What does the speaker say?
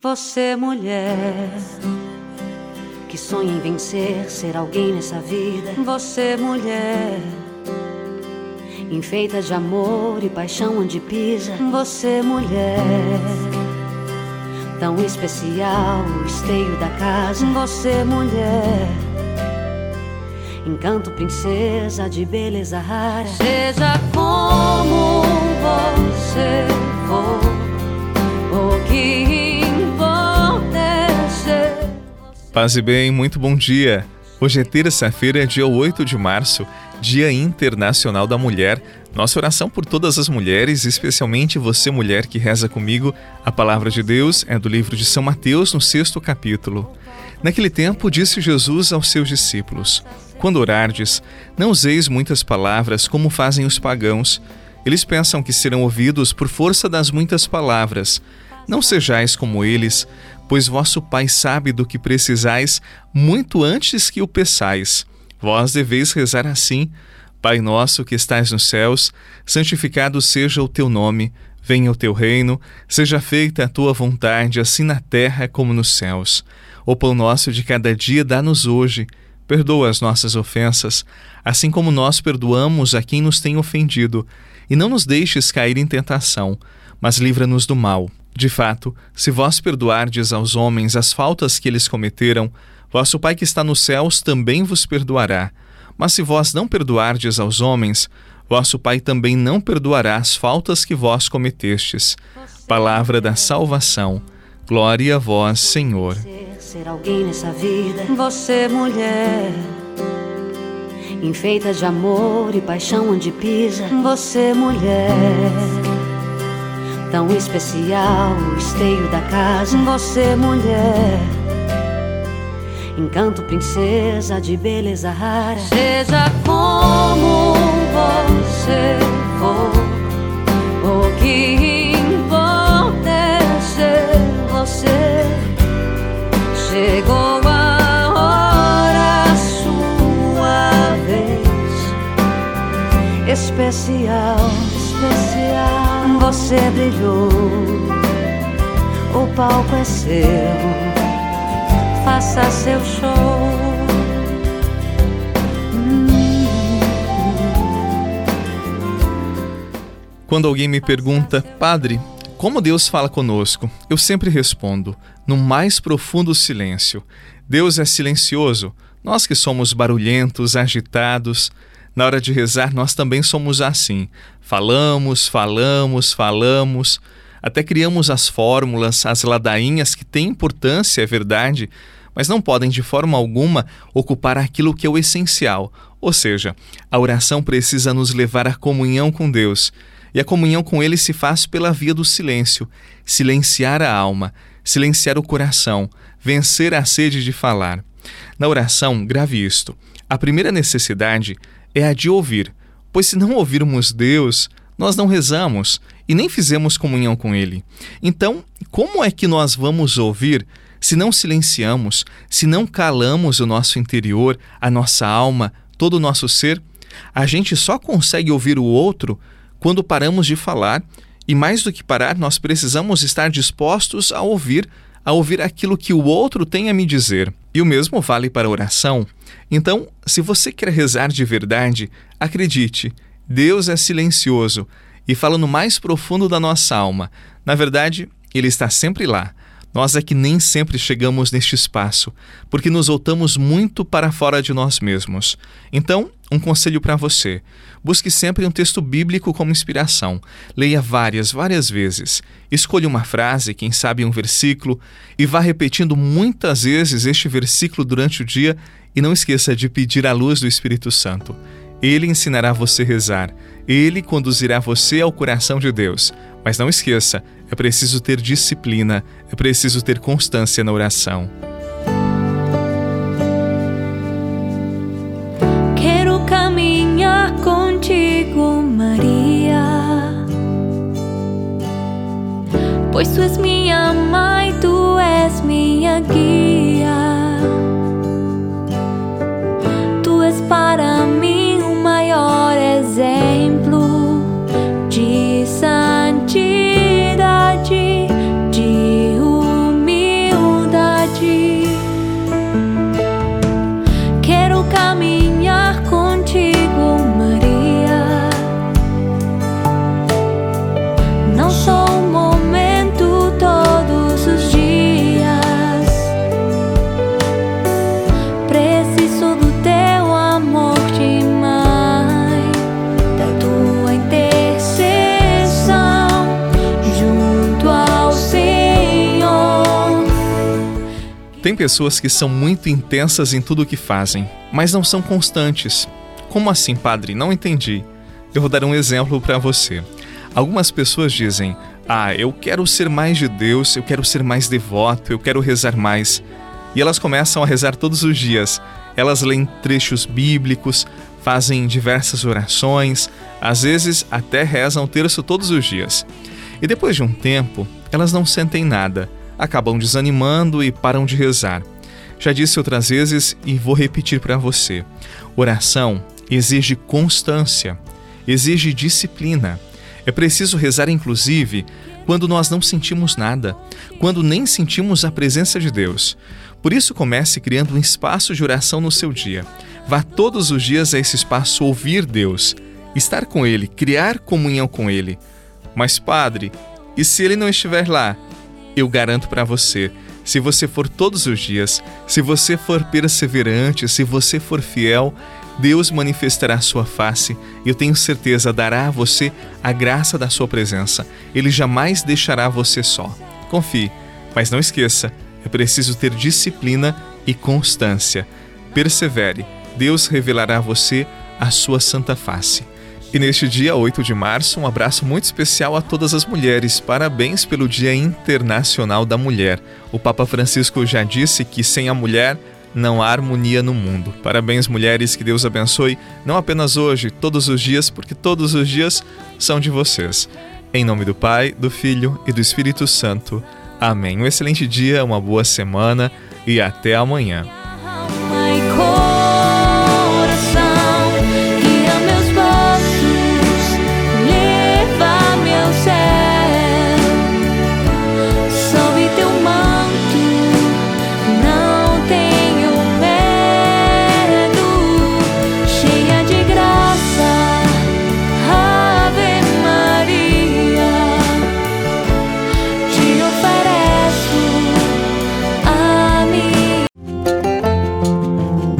Você, mulher, que sonha em vencer, ser alguém nessa vida. Você, mulher, enfeita de amor e paixão onde pisa. Você, mulher, tão especial, o esteio da casa. Você, mulher, encanto, princesa de beleza rara. Seja como você for. Paz e bem, muito bom dia. Hoje é terça-feira, dia 8 de março, Dia Internacional da Mulher. Nossa oração por todas as mulheres, especialmente você, mulher que reza comigo. A palavra de Deus é do livro de São Mateus, no sexto capítulo. Naquele tempo, disse Jesus aos seus discípulos: Quando orardes, não useis muitas palavras como fazem os pagãos. Eles pensam que serão ouvidos por força das muitas palavras. Não sejais como eles, pois vosso Pai sabe do que precisais muito antes que o peçais. Vós deveis rezar assim: Pai nosso que estais nos céus, santificado seja o teu nome, venha o teu reino, seja feita a tua vontade, assim na terra como nos céus. O pão nosso de cada dia dá-nos hoje. Perdoa as nossas ofensas, assim como nós perdoamos a quem nos tem ofendido, e não nos deixes cair em tentação, mas livra-nos do mal de fato, se vós perdoardes aos homens as faltas que eles cometeram, vosso Pai que está nos céus também vos perdoará. Mas se vós não perdoardes aos homens, vosso Pai também não perdoará as faltas que vós cometestes. Palavra da salvação. Glória a vós, Senhor. Ser alguém nessa vida, você mulher, enfeita de amor e paixão onde pisa, você mulher tão especial, o esteio da casa. Você, mulher, encanto, princesa de beleza rara. Seja como você for, o que você brilhou. O palco é seu, faça seu show. Quando alguém me pergunta, Padre, como Deus fala conosco? Eu sempre respondo, no mais profundo silêncio. Deus é silencioso. Nós que somos barulhentos, agitados, na hora de rezar, nós também somos assim. Falamos, falamos, falamos, até criamos as fórmulas, as ladainhas que têm importância, é verdade, mas não podem de forma alguma ocupar aquilo que é o essencial. Ou seja, a oração precisa nos levar à comunhão com Deus. E a comunhão com Ele se faz pela via do silêncio silenciar a alma, silenciar o coração, vencer a sede de falar. Na oração, grave isto: a primeira necessidade é a de ouvir, pois se não ouvirmos Deus, nós não rezamos e nem fizemos comunhão com Ele. Então, como é que nós vamos ouvir se não silenciamos, se não calamos o nosso interior, a nossa alma, todo o nosso ser? A gente só consegue ouvir o outro quando paramos de falar, e mais do que parar, nós precisamos estar dispostos a ouvir, a ouvir aquilo que o outro tem a me dizer. E o mesmo vale para a oração. Então, se você quer rezar de verdade, acredite, Deus é silencioso e fala no mais profundo da nossa alma. Na verdade, Ele está sempre lá. Nós é que nem sempre chegamos neste espaço, porque nos voltamos muito para fora de nós mesmos. Então, um conselho para você: busque sempre um texto bíblico como inspiração. Leia várias, várias vezes. Escolha uma frase, quem sabe um versículo, e vá repetindo muitas vezes este versículo durante o dia e não esqueça de pedir a luz do Espírito Santo. Ele ensinará você a rezar. Ele conduzirá você ao coração de Deus. Mas não esqueça, é preciso ter disciplina, é preciso ter constância na oração. Quero caminhar contigo, Maria. Pois tu és minha mãe, tu és minha guia. Tem pessoas que são muito intensas em tudo o que fazem, mas não são constantes. Como assim, padre? Não entendi. Eu vou dar um exemplo para você. Algumas pessoas dizem: Ah, eu quero ser mais de Deus, eu quero ser mais devoto, eu quero rezar mais. E elas começam a rezar todos os dias. Elas leem trechos bíblicos, fazem diversas orações, às vezes até rezam o terço todos os dias. E depois de um tempo, elas não sentem nada, acabam desanimando e param de rezar. Já disse outras vezes e vou repetir para você: oração exige constância, exige disciplina. É preciso rezar, inclusive, quando nós não sentimos nada, quando nem sentimos a presença de Deus. Por isso, comece criando um espaço de oração no seu dia. Vá todos os dias a esse espaço ouvir Deus, estar com Ele, criar comunhão com Ele. Mas, Padre, e se Ele não estiver lá? Eu garanto para você, se você for todos os dias, se você for perseverante, se você for fiel, Deus manifestará sua face e eu tenho certeza dará a você a graça da sua presença. Ele jamais deixará você só. Confie, mas não esqueça, é preciso ter disciplina e constância. Persevere, Deus revelará a você a sua santa face. E neste dia 8 de março, um abraço muito especial a todas as mulheres. Parabéns pelo Dia Internacional da Mulher. O Papa Francisco já disse que sem a mulher não há harmonia no mundo. Parabéns, mulheres, que Deus abençoe, não apenas hoje, todos os dias, porque todos os dias são de vocês. Em nome do Pai, do Filho e do Espírito Santo. Amém. Um excelente dia, uma boa semana e até amanhã.